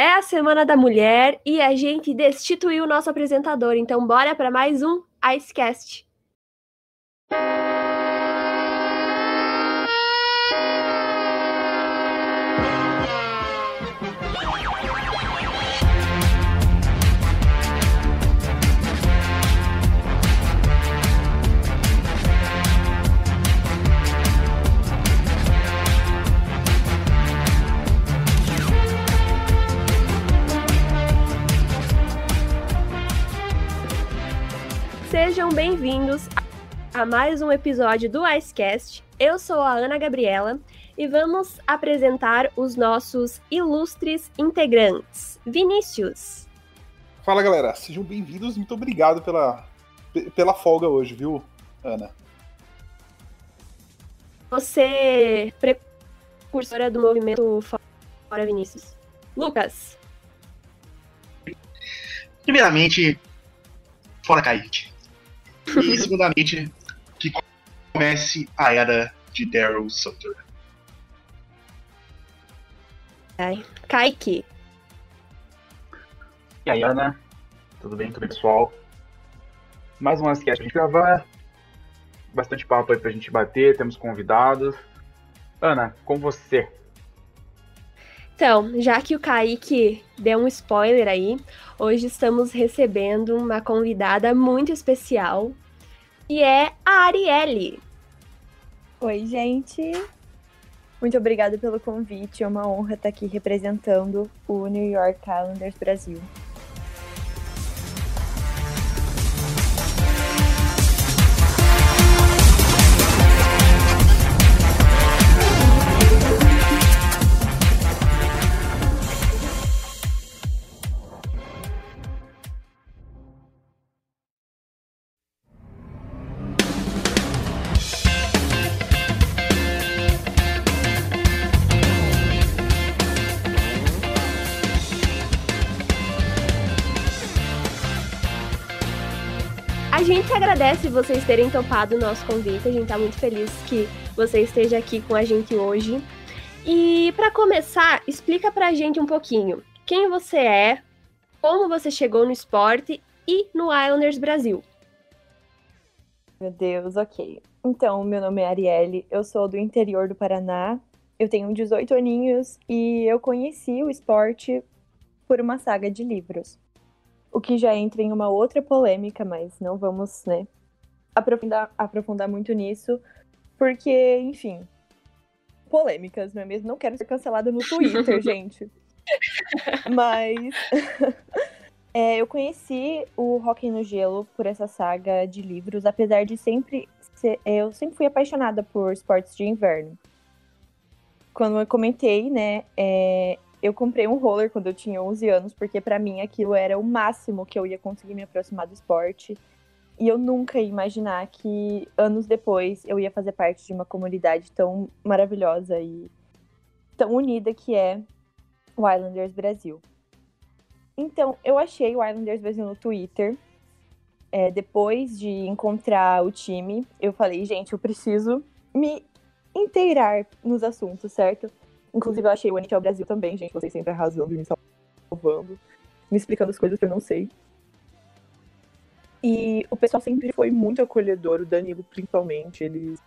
É a Semana da Mulher e a gente destituiu o nosso apresentador, então bora para mais um Icecast. Sejam bem-vindos a mais um episódio do Icecast. Eu sou a Ana Gabriela e vamos apresentar os nossos ilustres integrantes. Vinícius. Fala galera, sejam bem-vindos. Muito obrigado pela, pela folga hoje, viu, Ana? Você, precursora do movimento Fora Vinícius. Lucas. Primeiramente, fora Kaique. E segundamente, que comece a era de Daryl Sutter. Ai. Kaique. E aí, Ana? Tudo bem? Tudo bem, pessoal? Mais um sketch pra gente gravar. Bastante papo aí pra gente bater, temos convidados. Ana, com você. Então, já que o Kaique deu um spoiler aí, hoje estamos recebendo uma convidada muito especial, e é a Arielle. Oi, gente. Muito obrigada pelo convite. É uma honra estar aqui representando o New York Islanders Brasil. Gente agradece vocês terem topado o nosso convite. A gente tá muito feliz que você esteja aqui com a gente hoje. E para começar, explica pra gente um pouquinho quem você é, como você chegou no esporte e no Islanders Brasil. Meu Deus, ok. Então, meu nome é Arielle, eu sou do interior do Paraná, eu tenho 18 aninhos e eu conheci o esporte por uma saga de livros. O que já entra em uma outra polêmica, mas não vamos, né, aprofundar, aprofundar muito nisso, porque, enfim, polêmicas, não é mesmo? Não quero ser cancelada no Twitter, gente. Mas é, eu conheci o Rock no Gelo por essa saga de livros, apesar de sempre ser, eu sempre fui apaixonada por esportes de inverno. Quando eu comentei, né, é, eu comprei um roller quando eu tinha 11 anos, porque para mim aquilo era o máximo que eu ia conseguir me aproximar do esporte. E eu nunca ia imaginar que anos depois eu ia fazer parte de uma comunidade tão maravilhosa e tão unida que é o Islanders Brasil. Então, eu achei o Islanders Brasil no Twitter. É, depois de encontrar o time, eu falei, gente, eu preciso me inteirar nos assuntos, certo? Inclusive, eu achei o NHL Brasil também, gente. Vocês sempre arrasando e me salvando, me explicando as coisas que eu não sei. E o pessoal sempre foi muito acolhedor, o Danilo principalmente. Eles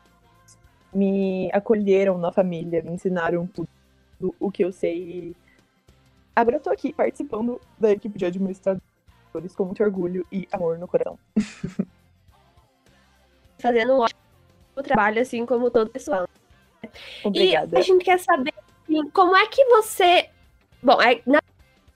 me acolheram na família, me ensinaram tudo o que eu sei. E agora eu tô aqui participando da equipe de administradores com muito orgulho e amor no coração. Fazendo um ótimo trabalho, assim como todo o pessoal. Obrigada. E a gente quer saber assim, como é que você. Bom, é, na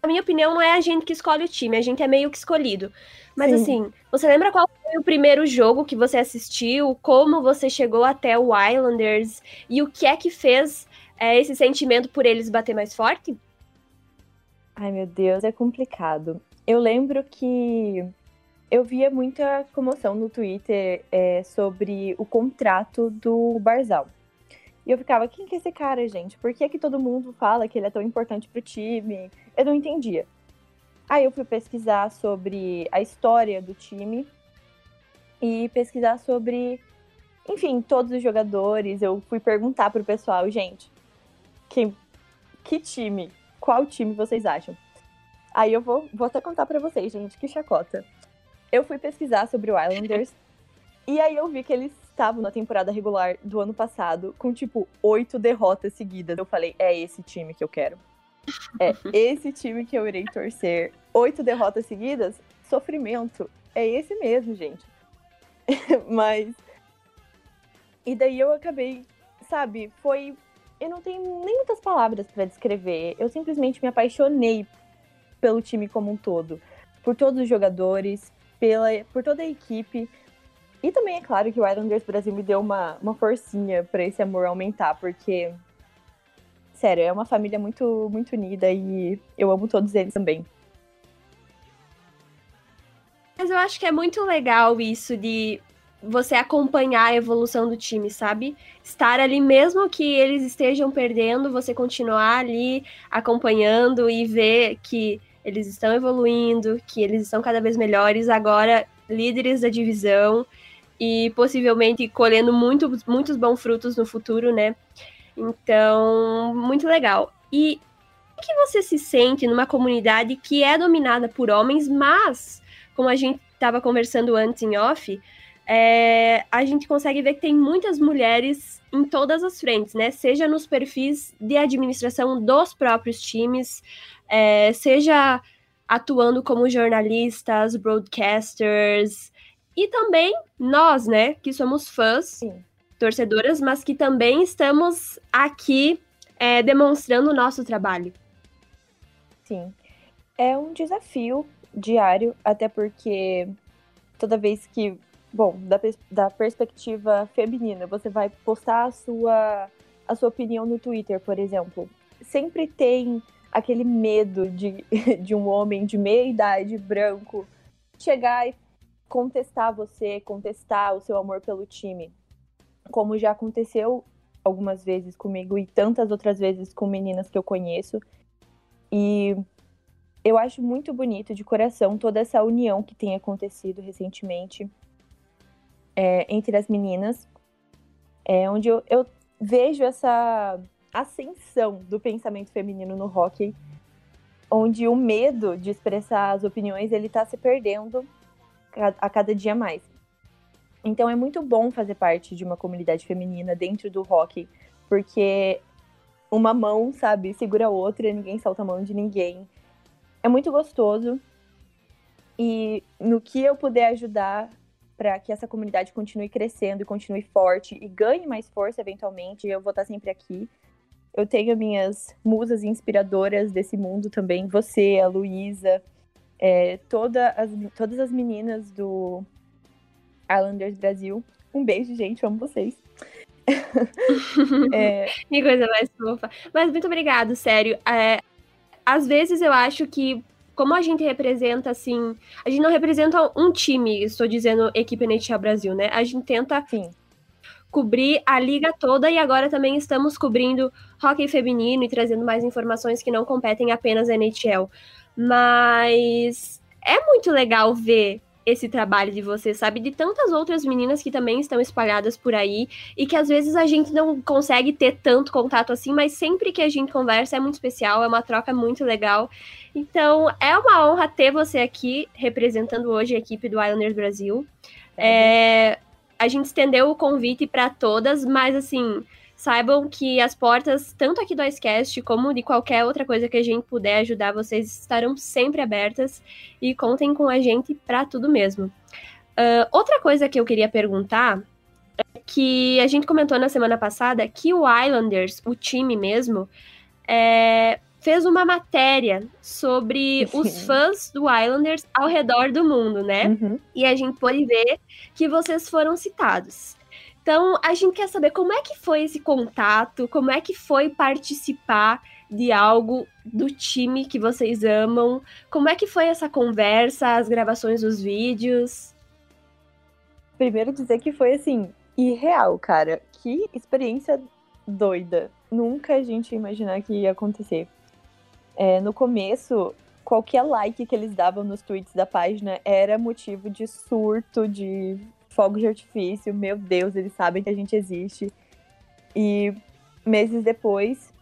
minha opinião, não é a gente que escolhe o time, a gente é meio que escolhido. Mas Sim. assim, você lembra qual foi o primeiro jogo que você assistiu? Como você chegou até o Islanders? E o que é que fez é, esse sentimento por eles bater mais forte? Ai, meu Deus, é complicado. Eu lembro que eu via muita comoção no Twitter é, sobre o contrato do Barzal. E eu ficava, quem que é esse cara, gente? Por que, que todo mundo fala que ele é tão importante pro time? Eu não entendia. Aí eu fui pesquisar sobre a história do time e pesquisar sobre, enfim, todos os jogadores. Eu fui perguntar pro pessoal, gente, que, que time? qual time vocês acham. Aí eu vou, vou até contar para vocês, gente, que chacota. Eu fui pesquisar sobre o Islanders e aí eu vi que eles estavam na temporada regular do ano passado com tipo oito derrotas seguidas. Eu falei, é esse time que eu quero. É esse time que eu irei torcer. Oito derrotas seguidas, sofrimento. É esse mesmo, gente. Mas. E daí eu acabei, sabe, foi. Eu não tenho nem muitas palavras para descrever. Eu simplesmente me apaixonei pelo time como um todo. Por todos os jogadores, pela, por toda a equipe. E também é claro que o Islanders Brasil me deu uma, uma forcinha para esse amor aumentar, porque. Sério, é uma família muito, muito unida e eu amo todos eles também. Mas eu acho que é muito legal isso de você acompanhar a evolução do time, sabe? Estar ali, mesmo que eles estejam perdendo, você continuar ali acompanhando e ver que eles estão evoluindo, que eles estão cada vez melhores, agora líderes da divisão e possivelmente colhendo muito, muitos bons frutos no futuro, né? Então, muito legal. E como que você se sente numa comunidade que é dominada por homens, mas, como a gente estava conversando antes em off, é, a gente consegue ver que tem muitas mulheres em todas as frentes, né? Seja nos perfis de administração dos próprios times, é, seja atuando como jornalistas, broadcasters, e também nós, né, que somos fãs, Sim. torcedoras, mas que também estamos aqui é, demonstrando o nosso trabalho. Sim. É um desafio diário, até porque toda vez que bom, da, da perspectiva feminina, você vai postar a sua, a sua opinião no Twitter, por exemplo. Sempre tem aquele medo de, de um homem de meia idade, branco, chegar e contestar você, contestar o seu amor pelo time. Como já aconteceu algumas vezes comigo e tantas outras vezes com meninas que eu conheço. E eu acho muito bonito de coração toda essa união que tem acontecido recentemente é, entre as meninas, é, onde eu, eu vejo essa ascensão do pensamento feminino no hockey, onde o medo de expressar as opiniões ele está se perdendo a cada dia mais. Então é muito bom fazer parte de uma comunidade feminina dentro do hockey, porque uma mão, sabe, segura a outra, ninguém solta a mão de ninguém. É muito gostoso. E no que eu puder ajudar para que essa comunidade continue crescendo e continue forte e ganhe mais força eventualmente. Eu vou estar sempre aqui. Eu tenho minhas musas inspiradoras desse mundo também, você, a Luísa, é, toda as, todas as meninas do Islanders Brasil. Um beijo, gente, amo vocês. é... Que coisa mais fofa. Mas muito obrigado, sério. É, às vezes eu acho que como a gente representa, assim. A gente não representa um time, estou dizendo equipe NHL Brasil, né? A gente tenta Sim. Cobrir a liga toda e agora também estamos cobrindo hockey feminino e trazendo mais informações que não competem apenas a NHL. Mas é muito legal ver esse trabalho de você, sabe? De tantas outras meninas que também estão espalhadas por aí e que às vezes a gente não consegue ter tanto contato assim, mas sempre que a gente conversa é muito especial, é uma troca muito legal. Então é uma honra ter você aqui representando hoje a equipe do Islanders Brasil. É, a gente estendeu o convite para todas, mas assim saibam que as portas, tanto aqui do Icecast como de qualquer outra coisa que a gente puder ajudar, vocês estarão sempre abertas e contem com a gente para tudo mesmo. Uh, outra coisa que eu queria perguntar é que a gente comentou na semana passada que o Islanders, o time mesmo, é, fez uma matéria sobre os fãs do Islanders ao redor do mundo, né? Uhum. E a gente pode ver que vocês foram citados. Então, a gente quer saber como é que foi esse contato, como é que foi participar de algo do time que vocês amam, como é que foi essa conversa, as gravações dos vídeos. Primeiro dizer que foi assim, irreal, cara. Que experiência doida. Nunca a gente ia imaginar que ia acontecer. É, no começo, qualquer like que eles davam nos tweets da página era motivo de surto, de fogos de artifício, meu Deus, eles sabem que a gente existe. E meses depois,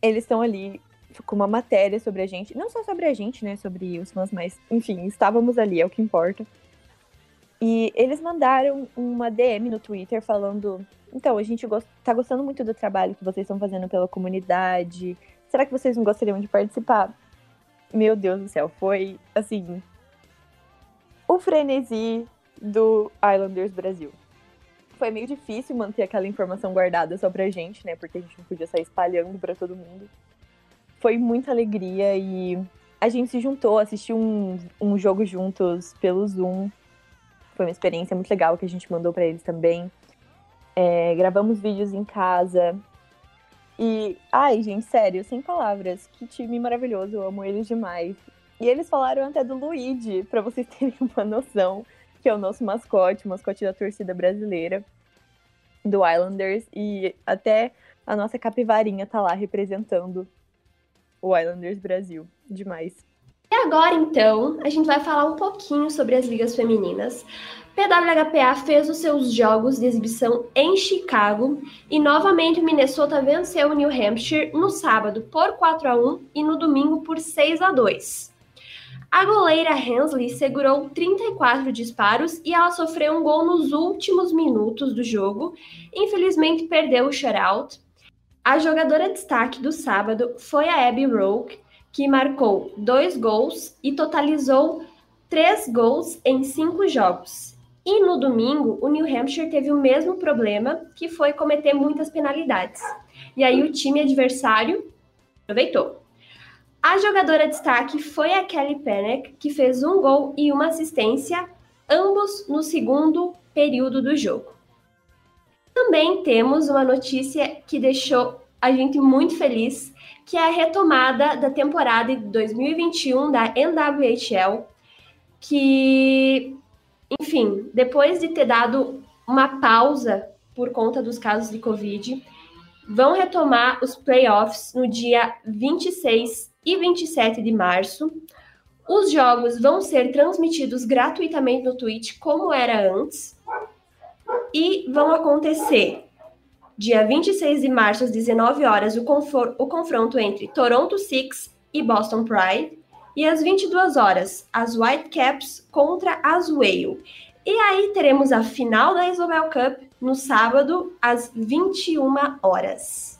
eles estão ali com uma matéria sobre a gente. Não só sobre a gente, né? Sobre os fãs, mas, enfim, estávamos ali, é o que importa. E eles mandaram uma DM no Twitter falando: então, a gente gost... tá gostando muito do trabalho que vocês estão fazendo pela comunidade. Será que vocês não gostariam de participar? Meu Deus do céu, foi assim. O frenesi do Islanders Brasil. Foi meio difícil manter aquela informação guardada só pra gente, né? Porque a gente não podia sair espalhando para todo mundo. Foi muita alegria e a gente se juntou, assistiu um, um jogo juntos pelo Zoom. Foi uma experiência muito legal que a gente mandou para eles também. É, gravamos vídeos em casa. E, ai, gente, sério, sem palavras. Que time maravilhoso, eu amo eles demais. E eles falaram até do Luigi, para vocês terem uma noção, que é o nosso mascote, o mascote da torcida brasileira do Islanders. E até a nossa capivarinha tá lá representando o Islanders Brasil. Demais. E agora, então, a gente vai falar um pouquinho sobre as ligas femininas. PWHPA fez os seus jogos de exibição em Chicago e novamente o Minnesota venceu o New Hampshire no sábado por 4 a 1 e no domingo por 6 a 2. A goleira Hensley segurou 34 disparos e ela sofreu um gol nos últimos minutos do jogo. Infelizmente perdeu o shutout. A jogadora destaque do sábado foi a Abby Roque, que marcou dois gols e totalizou três gols em cinco jogos. E no domingo, o New Hampshire teve o mesmo problema, que foi cometer muitas penalidades. E aí o time adversário aproveitou. A jogadora destaque foi a Kelly Penick, que fez um gol e uma assistência, ambos no segundo período do jogo. Também temos uma notícia que deixou a gente muito feliz, que é a retomada da temporada de 2021 da NWHL, que enfim, depois de ter dado uma pausa por conta dos casos de Covid, vão retomar os playoffs no dia 26 e 27 de março. Os jogos vão ser transmitidos gratuitamente no Twitch, como era antes, e vão acontecer dia 26 de março, às 19 horas, o, o confronto entre Toronto Six e Boston Pride. E às 22 horas, as Whitecaps contra as Whale. E aí teremos a final da Isobel Cup no sábado, às 21 horas.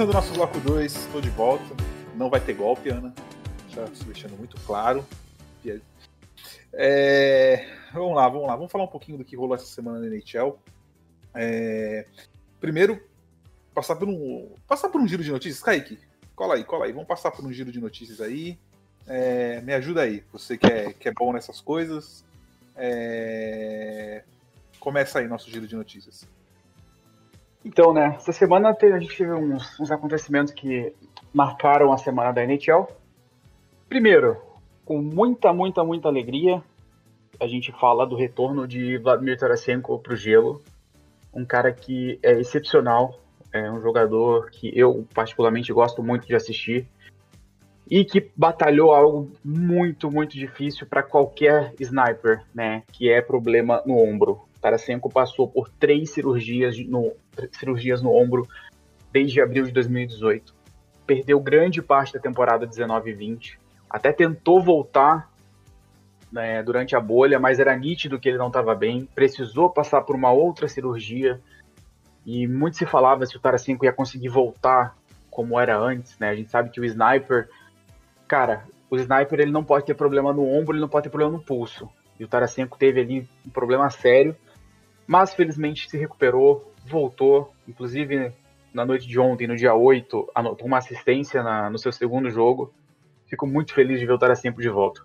Começando o nosso bloco 2, estou de volta. Não vai ter golpe, Ana. Já se deixando muito claro. É, vamos lá, vamos lá. Vamos falar um pouquinho do que rolou essa semana na NHL. É, primeiro, passar por um, passar por um giro de notícias. Kaique, cola aí, cola aí. Vamos passar por um giro de notícias aí. É, me ajuda aí. Você que é, que é bom nessas coisas. É, começa aí nosso giro de notícias. Então, né, essa semana a gente teve uns, uns acontecimentos que marcaram a semana da NHL. Primeiro, com muita, muita, muita alegria, a gente fala do retorno de Vladimir Tarasenko para o gelo. Um cara que é excepcional, é um jogador que eu particularmente gosto muito de assistir e que batalhou algo muito, muito difícil para qualquer sniper, né? Que é problema no ombro. Tarasenko passou por três cirurgias no, cirurgias no ombro desde abril de 2018. Perdeu grande parte da temporada 19 e 20. Até tentou voltar né, durante a bolha, mas era nítido que ele não estava bem. Precisou passar por uma outra cirurgia. E muito se falava se o Tarasenko ia conseguir voltar como era antes, né? A gente sabe que o Sniper, cara, o Sniper ele não pode ter problema no ombro, ele não pode ter problema no pulso. E o Tarasenko teve ali um problema sério, mas felizmente se recuperou, voltou, inclusive na noite de ontem, no dia 8, anotou uma assistência na, no seu segundo jogo. Fico muito feliz de ver o Tarasenko de volta.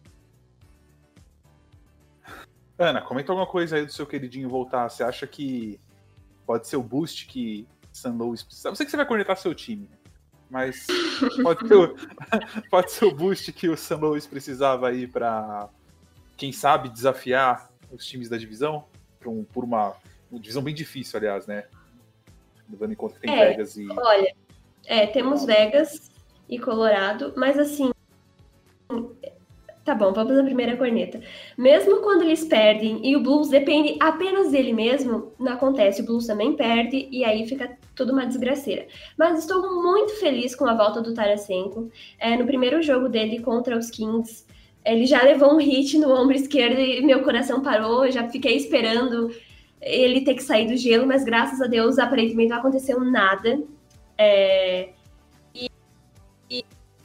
Ana, comenta alguma coisa aí do seu queridinho voltar. Você acha que pode ser o boost que San Luis precisa? Eu sei que você vai conectar seu time, mas pode ser, o, pode ser o boost que o Luis precisava aí para, quem sabe, desafiar os times da divisão por, um, por uma, uma, divisão bem difícil, aliás, né? Levando em conta que tem é, Vegas e. Olha, é, temos Vegas e Colorado, mas assim, Tá bom, vamos à primeira corneta. Mesmo quando eles perdem e o Blues depende apenas dele mesmo, não acontece. O Blues também perde e aí fica tudo uma desgraceira. Mas estou muito feliz com a volta do Tarasenko. É, no primeiro jogo dele contra os Kings, ele já levou um hit no ombro esquerdo e meu coração parou. Eu já fiquei esperando ele ter que sair do gelo, mas graças a Deus aparentemente não aconteceu nada. É,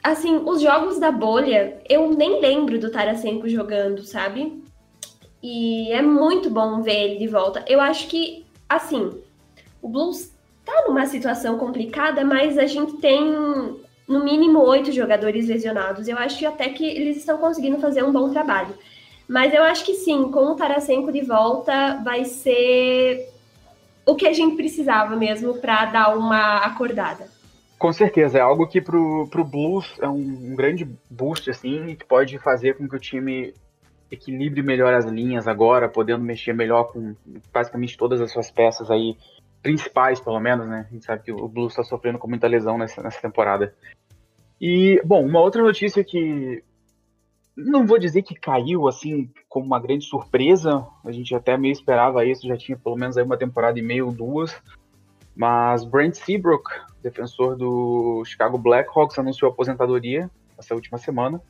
assim, os jogos da bolha, eu nem lembro do Tarasenko jogando, sabe? E é muito bom ver ele de volta. Eu acho que, assim, o Blues tá numa situação complicada, mas a gente tem no mínimo oito jogadores lesionados. Eu acho até que eles estão conseguindo fazer um bom trabalho. Mas eu acho que sim, com o Tarasenko de volta, vai ser o que a gente precisava mesmo para dar uma acordada. Com certeza, é algo que pro, pro Blues é um, um grande boost, assim, que pode fazer com que o time equilibre melhor as linhas agora, podendo mexer melhor com basicamente todas as suas peças aí, principais pelo menos, né? A gente sabe que o Blues está sofrendo com muita lesão nessa, nessa temporada. E, bom, uma outra notícia que não vou dizer que caiu assim como uma grande surpresa, a gente até meio esperava isso, já tinha pelo menos aí uma temporada e meio, duas, mas Brent Seabrook, defensor do Chicago Blackhawks, anunciou aposentadoria essa última semana.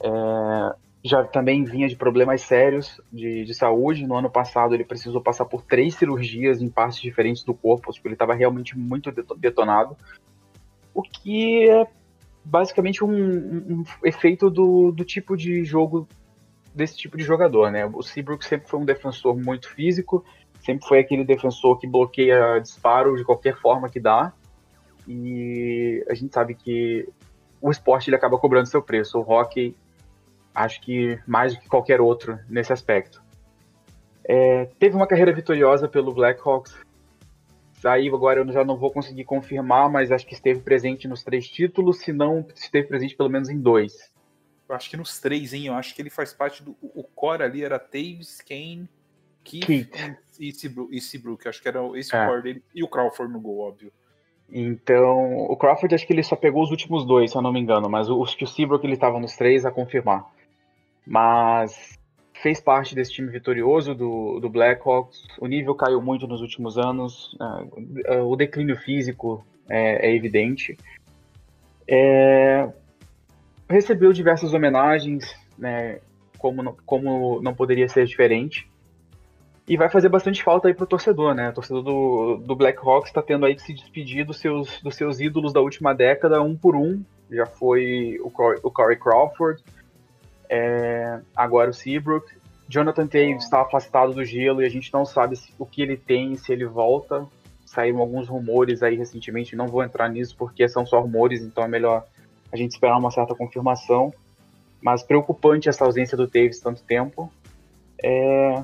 É, já também vinha de problemas sérios de, de, saúde. No ano passado, ele precisou passar por três cirurgias em partes diferentes do corpo, porque ele estava realmente muito detonado. O que é basicamente um, um, um efeito do, do, tipo de jogo desse tipo de jogador, né? O Seabrook sempre foi um defensor muito físico, sempre foi aquele defensor que bloqueia disparo de qualquer forma que dá. E a gente sabe que o esporte ele acaba cobrando seu preço. O hockey, acho que mais do que qualquer outro nesse aspecto. É, teve uma carreira vitoriosa pelo Blackhawks. Aí agora eu já não vou conseguir confirmar, mas acho que esteve presente nos três títulos, se não esteve presente pelo menos em dois. Eu acho que nos três, hein? Eu acho que ele faz parte do. O core ali era Taves, Kane, Keith, Keith. e Seabrook. Acho que era esse é. core dele. E o Crawford no gol, óbvio. Então, o Crawford acho que ele só pegou os últimos dois, se eu não me engano, mas os que o Seabrook ele estava nos três a confirmar. Mas fez parte desse time vitorioso do, do Blackhawks. O nível caiu muito nos últimos anos, uh, o declínio físico é, é evidente. É, recebeu diversas homenagens, né, como, como não poderia ser diferente. E vai fazer bastante falta aí pro torcedor, né? O torcedor do, do Blackhawks está tendo aí que se despedir dos seus, dos seus ídolos da última década, um por um. Já foi o, Corey, o Corey Crawford, é, agora o Seabrook. Jonathan Taves está afastado do gelo e a gente não sabe se, o que ele tem, se ele volta. Saíram alguns rumores aí recentemente, não vou entrar nisso porque são só rumores, então é melhor a gente esperar uma certa confirmação. Mas preocupante essa ausência do Taves tanto tempo. É,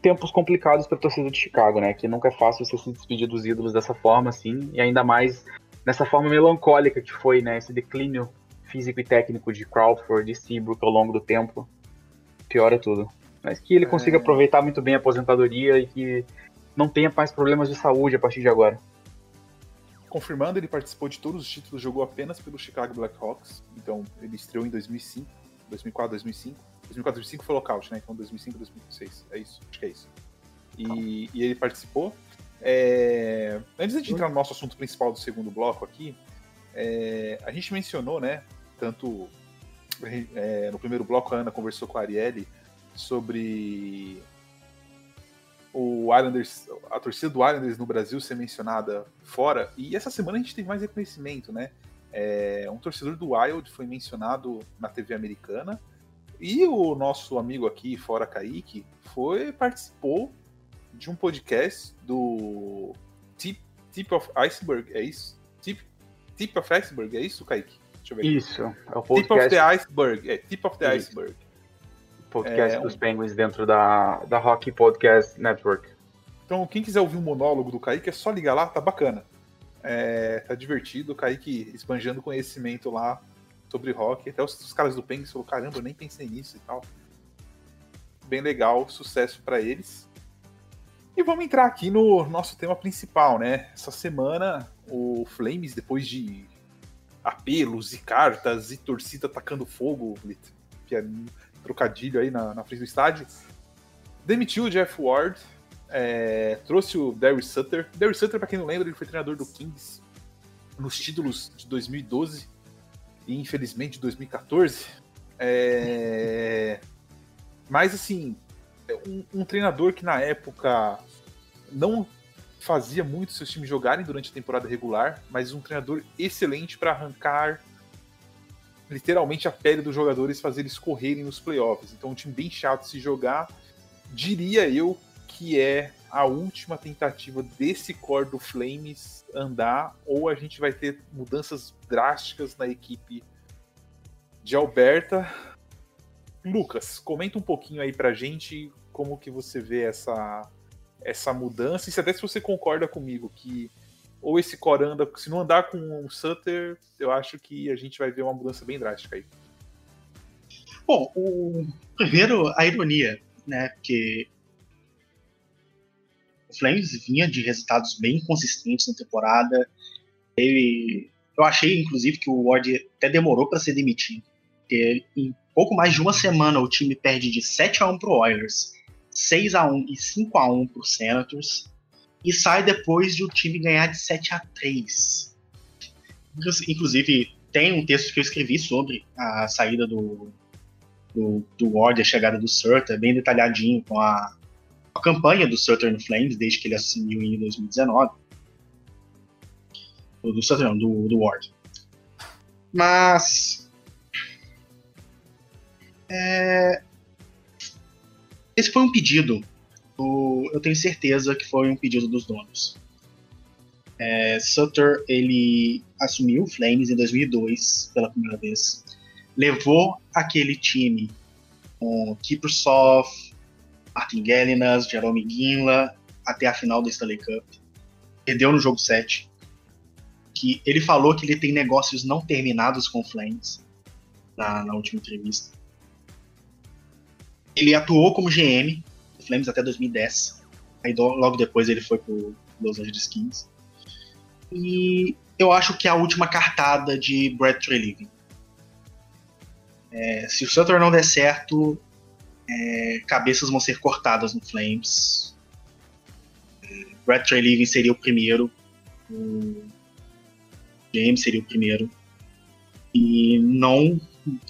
tempos complicados para a torcida de Chicago, né? Que nunca é fácil você se despedir dos ídolos dessa forma, assim, e ainda mais nessa forma melancólica que foi, né? Esse declínio físico e técnico de Crawford e Seabrook ao longo do tempo. Piora tudo. Mas que ele é... consiga aproveitar muito bem a aposentadoria e que não tenha mais problemas de saúde a partir de agora. Confirmando, ele participou de todos os títulos, jogou apenas pelo Chicago Blackhawks. Então, ele estreou em 2005, 2004, 2005 2004, 2005 foi lockout, né? Então 2005, 2006. É isso, acho que é isso. E, e ele participou. É, antes de entrar no nosso assunto principal do segundo bloco aqui, é, a gente mencionou, né? Tanto é, no primeiro bloco a Ana conversou com a Arielle sobre o Islanders, a torcida do Islanders no Brasil ser mencionada fora. E essa semana a gente teve mais reconhecimento, né? É, um torcedor do Wild foi mencionado na TV americana. E o nosso amigo aqui, fora Kaique, foi participou de um podcast do Tip, Tip of Iceberg, é isso? Tip, Tip of Iceberg, é isso, Kaique? Deixa eu ver. Isso, é o podcast. Tip of the Iceberg, é, Tip of the isso. Iceberg. Podcast é, dos um... Penguins dentro da, da Hockey Podcast Network. Então, quem quiser ouvir um monólogo do Kaique, é só ligar lá, tá bacana. É, tá divertido, o Kaique esbanjando conhecimento lá sobre rock. Até os, os caras do Penguins falaram, caramba, eu nem pensei nisso e tal. Bem legal, sucesso para eles. E vamos entrar aqui no nosso tema principal, né? Essa semana, o Flames, depois de apelos e cartas e torcida atacando fogo, trocadilho aí na, na frente do estádio, demitiu o Jeff Ward, é, trouxe o Darius Sutter. Darius Sutter, para quem não lembra, ele foi treinador do Kings nos títulos de 2012 e infelizmente 2014. É... Mas assim, um, um, treinador que na época não fazia muito seus times jogarem durante a temporada regular, mas um treinador excelente para arrancar literalmente a pele dos jogadores, fazer eles correrem nos playoffs. Então, um time bem chato de se jogar. Diria eu que é a última tentativa desse core do Flames andar, ou a gente vai ter mudanças drásticas na equipe de Alberta. Lucas, comenta um pouquinho aí pra gente como que você vê essa, essa mudança, e se até se você concorda comigo que ou esse core anda, se não andar com o Sutter, eu acho que a gente vai ver uma mudança bem drástica aí. Bom, o primeiro, a ironia, né, porque o Flames vinha de resultados bem consistentes na temporada. Ele, eu achei, inclusive, que o Ward até demorou para ser demitido. Porque em pouco mais de uma semana o time perde de 7 a 1 para o Oilers, 6 a 1 e 5 a 1 para o Senators, e sai depois de o time ganhar de 7 a 3. Inclusive, tem um texto que eu escrevi sobre a saída do, do, do Ward, a chegada do Surta, bem detalhadinho, com a a campanha do Southern Flames desde que ele assumiu em 2019. Do Southern, do, do Ward. Mas. É, esse foi um pedido. Do, eu tenho certeza que foi um pedido dos donos. É, Sutter ele assumiu o Flames em 2002 pela primeira vez. Levou aquele time com Kiprusoff, Martin Gelinas, Jerome Ginla, até a final da Stanley Cup. Perdeu no jogo 7. Que ele falou que ele tem negócios não terminados com o Flames na, na última entrevista. Ele atuou como GM do Flames até 2010. Aí logo depois ele foi pro Los Angeles Kings. E eu acho que é a última cartada de Brad Treliving. É, se o Sutter não der certo, é, cabeças vão ser cortadas no Flames. É, Brad Treliving seria o primeiro. O James seria o primeiro. E não.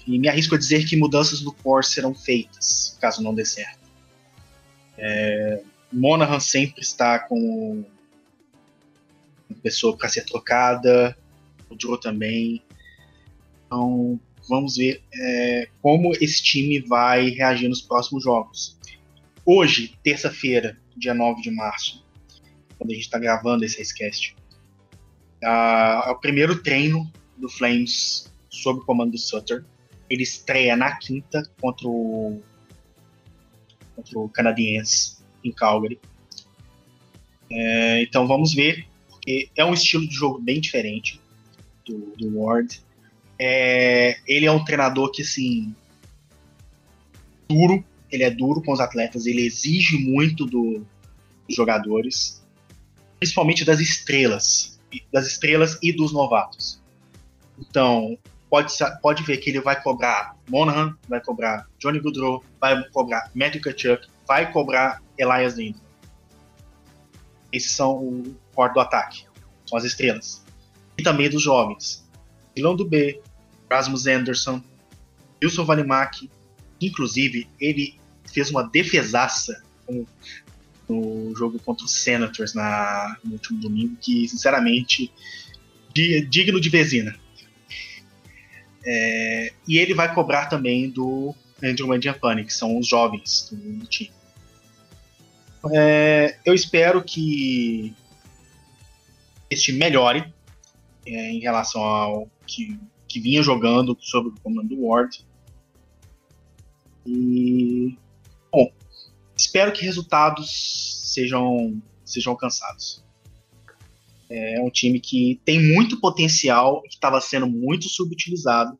E me arrisco a dizer que mudanças no core serão feitas, caso não dê certo. É, Monahan sempre está com uma pessoa para ser trocada, o Joe também. Então, Vamos ver é, como esse time vai reagir nos próximos jogos. Hoje, terça-feira, dia 9 de março, quando a gente está gravando esse Racecast, é o primeiro treino do Flames sob o comando do Sutter. Ele estreia na quinta contra o, contra o em Calgary. É, então vamos ver, porque é um estilo de jogo bem diferente do, do Ward. É, ele é um treinador que, assim, duro, ele é duro com os atletas, ele exige muito do, dos jogadores, principalmente das estrelas, das estrelas e dos novatos. Então, pode, pode ver que ele vai cobrar Monahan, vai cobrar Johnny Goodrow, vai cobrar Matthew Kachuk, vai cobrar Elias Lindholm. Esses são o core do ataque, são as estrelas. E também dos jovens. Milão do B, Rasmus Anderson, Wilson Valimak, inclusive ele fez uma defesaça no, no jogo contra os Senators na, no último domingo, que sinceramente digno de Vezina. É, e ele vai cobrar também do Andrew Mangiapane, que são os jovens do, do time. É, eu espero que esse time melhore é, em relação ao que, que vinha jogando sob o comando do Ward. E, bom, espero que resultados sejam, sejam alcançados. É um time que tem muito potencial, que estava sendo muito subutilizado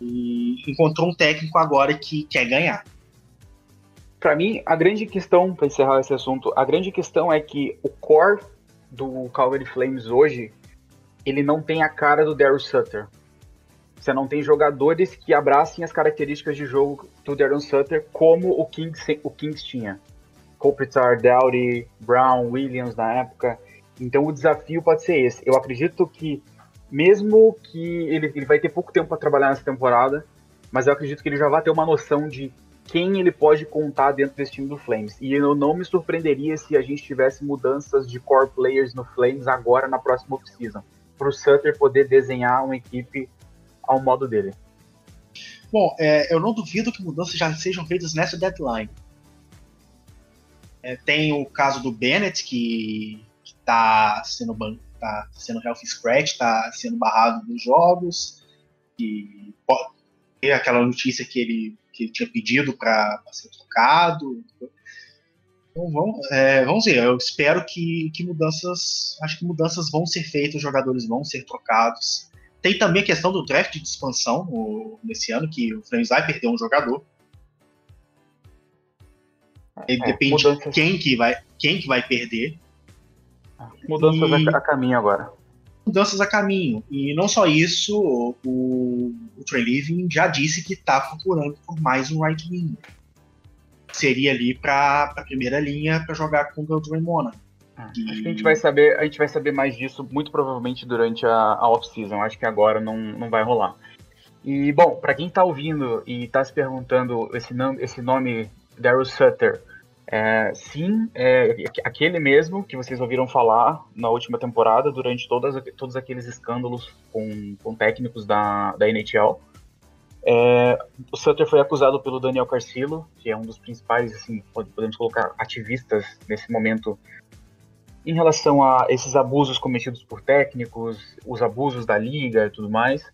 e encontrou um técnico agora que quer ganhar. Para mim, a grande questão, para encerrar esse assunto, a grande questão é que o core do Calgary Flames hoje, ele não tem a cara do Daryl Sutter. Você não tem jogadores que abracem as características de jogo do Darren Sutter como o Kings, o Kings tinha. Kopitar, Dowdy, Brown, Williams na época. Então o desafio pode ser esse. Eu acredito que, mesmo que ele, ele vai ter pouco tempo para trabalhar nessa temporada, mas eu acredito que ele já vai ter uma noção de quem ele pode contar dentro desse time do Flames. E eu não me surpreenderia se a gente tivesse mudanças de core players no Flames agora na próxima off-season. Para o Sutter poder desenhar uma equipe ao modo dele. Bom, é, eu não duvido que mudanças já sejam feitas nessa deadline. É, tem o caso do Bennett, que está sendo, tá sendo health scratch, está sendo barrado dos jogos, e ter aquela notícia que ele, que ele tinha pedido para ser trocado. Então vamos, é, vamos ver, eu espero que, que mudanças, acho que mudanças vão ser feitas, os jogadores vão ser trocados. Tem também a questão do draft de expansão no, nesse ano, que o Flames vai perder um jogador. É, depende de quem que vai, quem que vai perder. Mudanças e... a caminho agora. Mudanças a caminho. E não só isso, o, o Trey Living já disse que está procurando por mais um right wing. Seria ali para a primeira linha para jogar contra o Draymond. Ah, e... Acho que a gente vai saber, a gente vai saber mais disso muito provavelmente durante a, a off-season. Acho que agora não, não vai rolar. E bom, para quem está ouvindo e está se perguntando esse, esse nome Daryl Sutter, é, sim, é aquele mesmo que vocês ouviram falar na última temporada, durante todas, todos aqueles escândalos com, com técnicos da, da NHL. É, o Sutter foi acusado pelo Daniel Carcillo, que é um dos principais, assim, podemos colocar, ativistas nesse momento em relação a esses abusos cometidos por técnicos, os abusos da liga e tudo mais.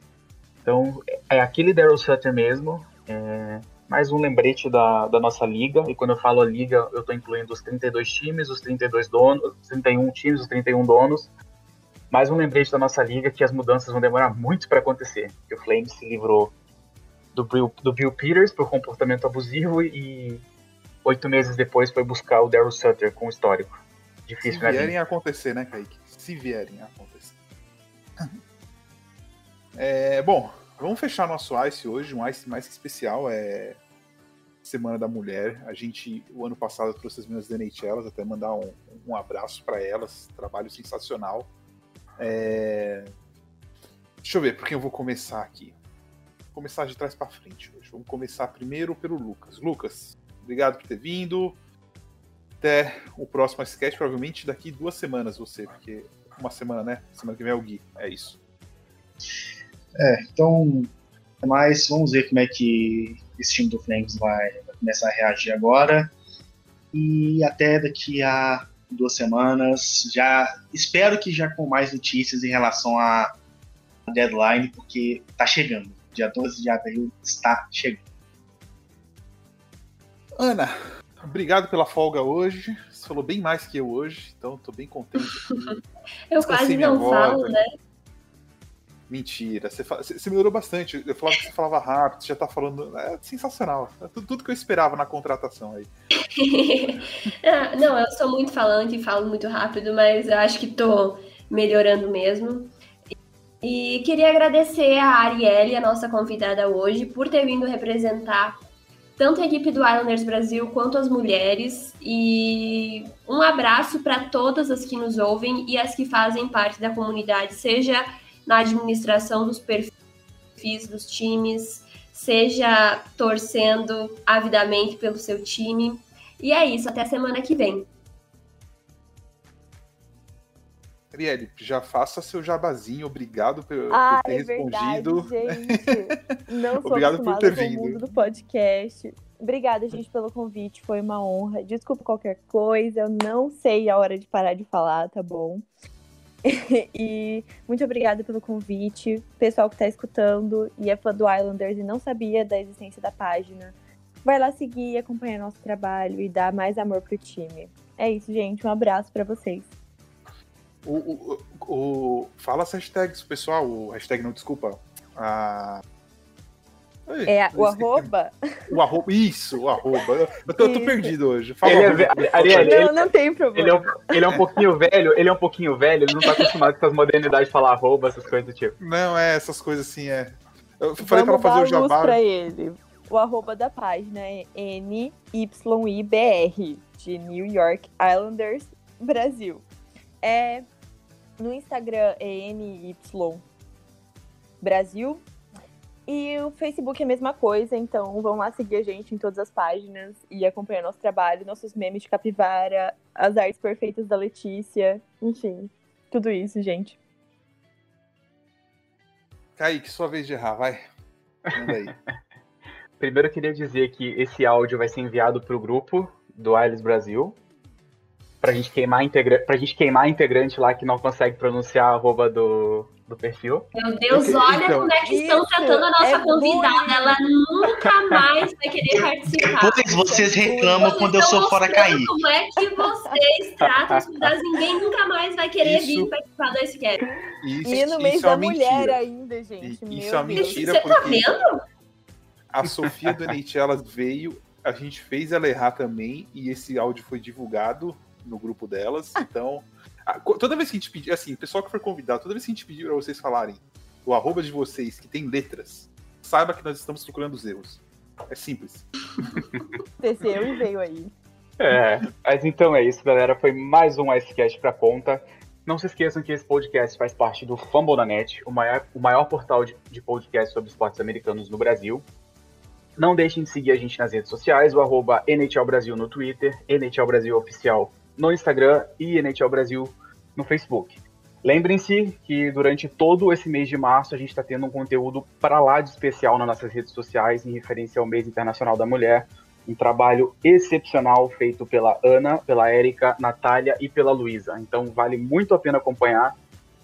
Então, é aquele Daryl Sutter mesmo. É, mais um lembrete da, da nossa liga. E quando eu falo a liga, eu estou incluindo os 32 times, os 32 donos, os 31 times, os 31 donos. Mais um lembrete da nossa liga que as mudanças vão demorar muito para acontecer. Que o Flames se livrou do Bill, do Bill Peters por comportamento abusivo e oito meses depois foi buscar o Daryl Sutter com o histórico. Difícil, Se né, vierem a acontecer, né, Kaique? Se vierem a acontecer. é, bom, Vamos fechar nosso Ice hoje, um Ice mais especial, é Semana da Mulher. A gente, o ano passado, trouxe as meninas da NHL, até mandar um, um abraço para elas, trabalho sensacional. É... Deixa eu ver por quem eu vou começar aqui. Vou começar de trás para frente hoje. Vamos começar primeiro pelo Lucas. Lucas, obrigado por ter vindo. Até o próximo sketch, provavelmente daqui duas semanas você, porque uma semana, né? Semana que vem é o Gui. É isso. É, então, mas vamos ver como é que esse time do Flames vai, vai começar a reagir agora. E até daqui a duas semanas, já espero que já com mais notícias em relação à deadline, porque está chegando. Dia 12 de abril está chegando. Ana, obrigado pela folga hoje. Você falou bem mais que eu hoje, então estou bem contente. eu quase não falo, né? Mentira, você, você, melhorou bastante. Eu falava que você falava rápido, você já tá falando. É sensacional. É tudo, tudo que eu esperava na contratação aí. Ah, não, eu sou muito falante e falo muito rápido, mas eu acho que tô melhorando mesmo. E queria agradecer a Arielle, a nossa convidada hoje, por ter vindo representar tanto a equipe do Islanders Brasil quanto as mulheres. E um abraço para todas as que nos ouvem e as que fazem parte da comunidade, seja na administração dos perfis dos times, seja torcendo avidamente pelo seu time. E é isso, até semana que vem. Arielle, já faça seu jabazinho, obrigado por, ah, por ter é respondido. Verdade, gente. Não sou obrigado por ter vindo. mundo do podcast. Obrigada, gente, pelo convite, foi uma honra. Desculpa qualquer coisa, eu não sei a hora de parar de falar, tá bom? e muito obrigada pelo convite. Pessoal que está escutando e é fã do Islanders e não sabia da existência da página, vai lá seguir, acompanhar nosso trabalho e dar mais amor pro time. É isso, gente. Um abraço para vocês. O, o, o, fala as hashtags, pessoal. O hashtag não, desculpa. A, é o arroba? O arroba, isso, o arroba. Eu tô, eu tô perdido hoje. Fala ele é, Ariel, não, não tem problema. Ele é, um, ele é, um, pouquinho velho, ele é um pouquinho velho, ele não tá acostumado com as modernidades de falar arroba, essas coisas do tipo. Não, é essas coisas assim, é. Eu falei Vamos pra ela fazer o jabá. pra ele. O arroba da página é NYIBR, de New York Islanders Brasil. É, no Instagram é NY Brasil e o Facebook é a mesma coisa, então vão lá seguir a gente em todas as páginas e acompanhar nosso trabalho, nossos memes de capivara, as artes perfeitas da Letícia, enfim, tudo isso, gente. Kaique, sua vez de errar, vai. Manda aí. Primeiro eu queria dizer que esse áudio vai ser enviado para o grupo do Ailes Brasil, pra gente queimar integra... pra gente queimar integrante lá que não consegue pronunciar a arroba do, do perfil. Meu Deus, olha então, como é que estão tratando a nossa é convidada. Ela nunca mais vai querer participar. Depois vocês reclamam quando eu sou fora cair. Como é que vocês tratam os convidados? Ninguém nunca mais vai querer isso, vir participar do Esquerdo. E no mês é da mulher ainda, gente. E, isso é mentira Você tá vendo? A Sofia do NHL veio, a gente fez ela errar também, e esse áudio foi divulgado no grupo delas. Então, toda vez que a gente pedir, assim, o pessoal que for convidado, toda vez que a gente pedir para vocês falarem o arroba de vocês que tem letras, saiba que nós estamos procurando os erros. É simples. Esse erro veio aí. É, mas então é isso, galera. Foi mais um Icecast pra conta. Não se esqueçam que esse podcast faz parte do Fambonanet, o maior, o maior portal de, de podcast sobre esportes americanos no Brasil. Não deixem de seguir a gente nas redes sociais, o arroba NHL Brasil no Twitter, NHL Brasil Oficial no Instagram e NHL Brasil no Facebook. Lembrem-se que durante todo esse mês de março a gente está tendo um conteúdo para lá de especial nas nossas redes sociais em referência ao mês internacional da mulher. Um trabalho excepcional feito pela Ana, pela Érica, Natália e pela Luísa. Então vale muito a pena acompanhar.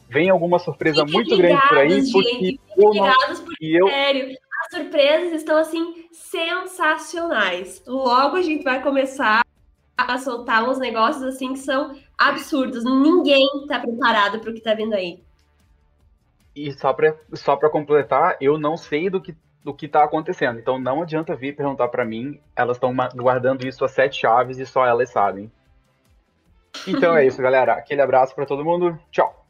Vem alguma surpresa Fiquem muito ligados, grande por aí, gente. porque eu não... porque eu... sério, as surpresas estão assim sensacionais. Logo a gente vai começar a soltar uns negócios assim que são absurdos. Ninguém tá preparado para o que tá vindo aí. E só para só pra completar, eu não sei do que, do que tá acontecendo. Então não adianta vir perguntar para mim. Elas estão guardando isso a sete chaves e só elas sabem. Então é isso, galera. Aquele abraço para todo mundo. Tchau.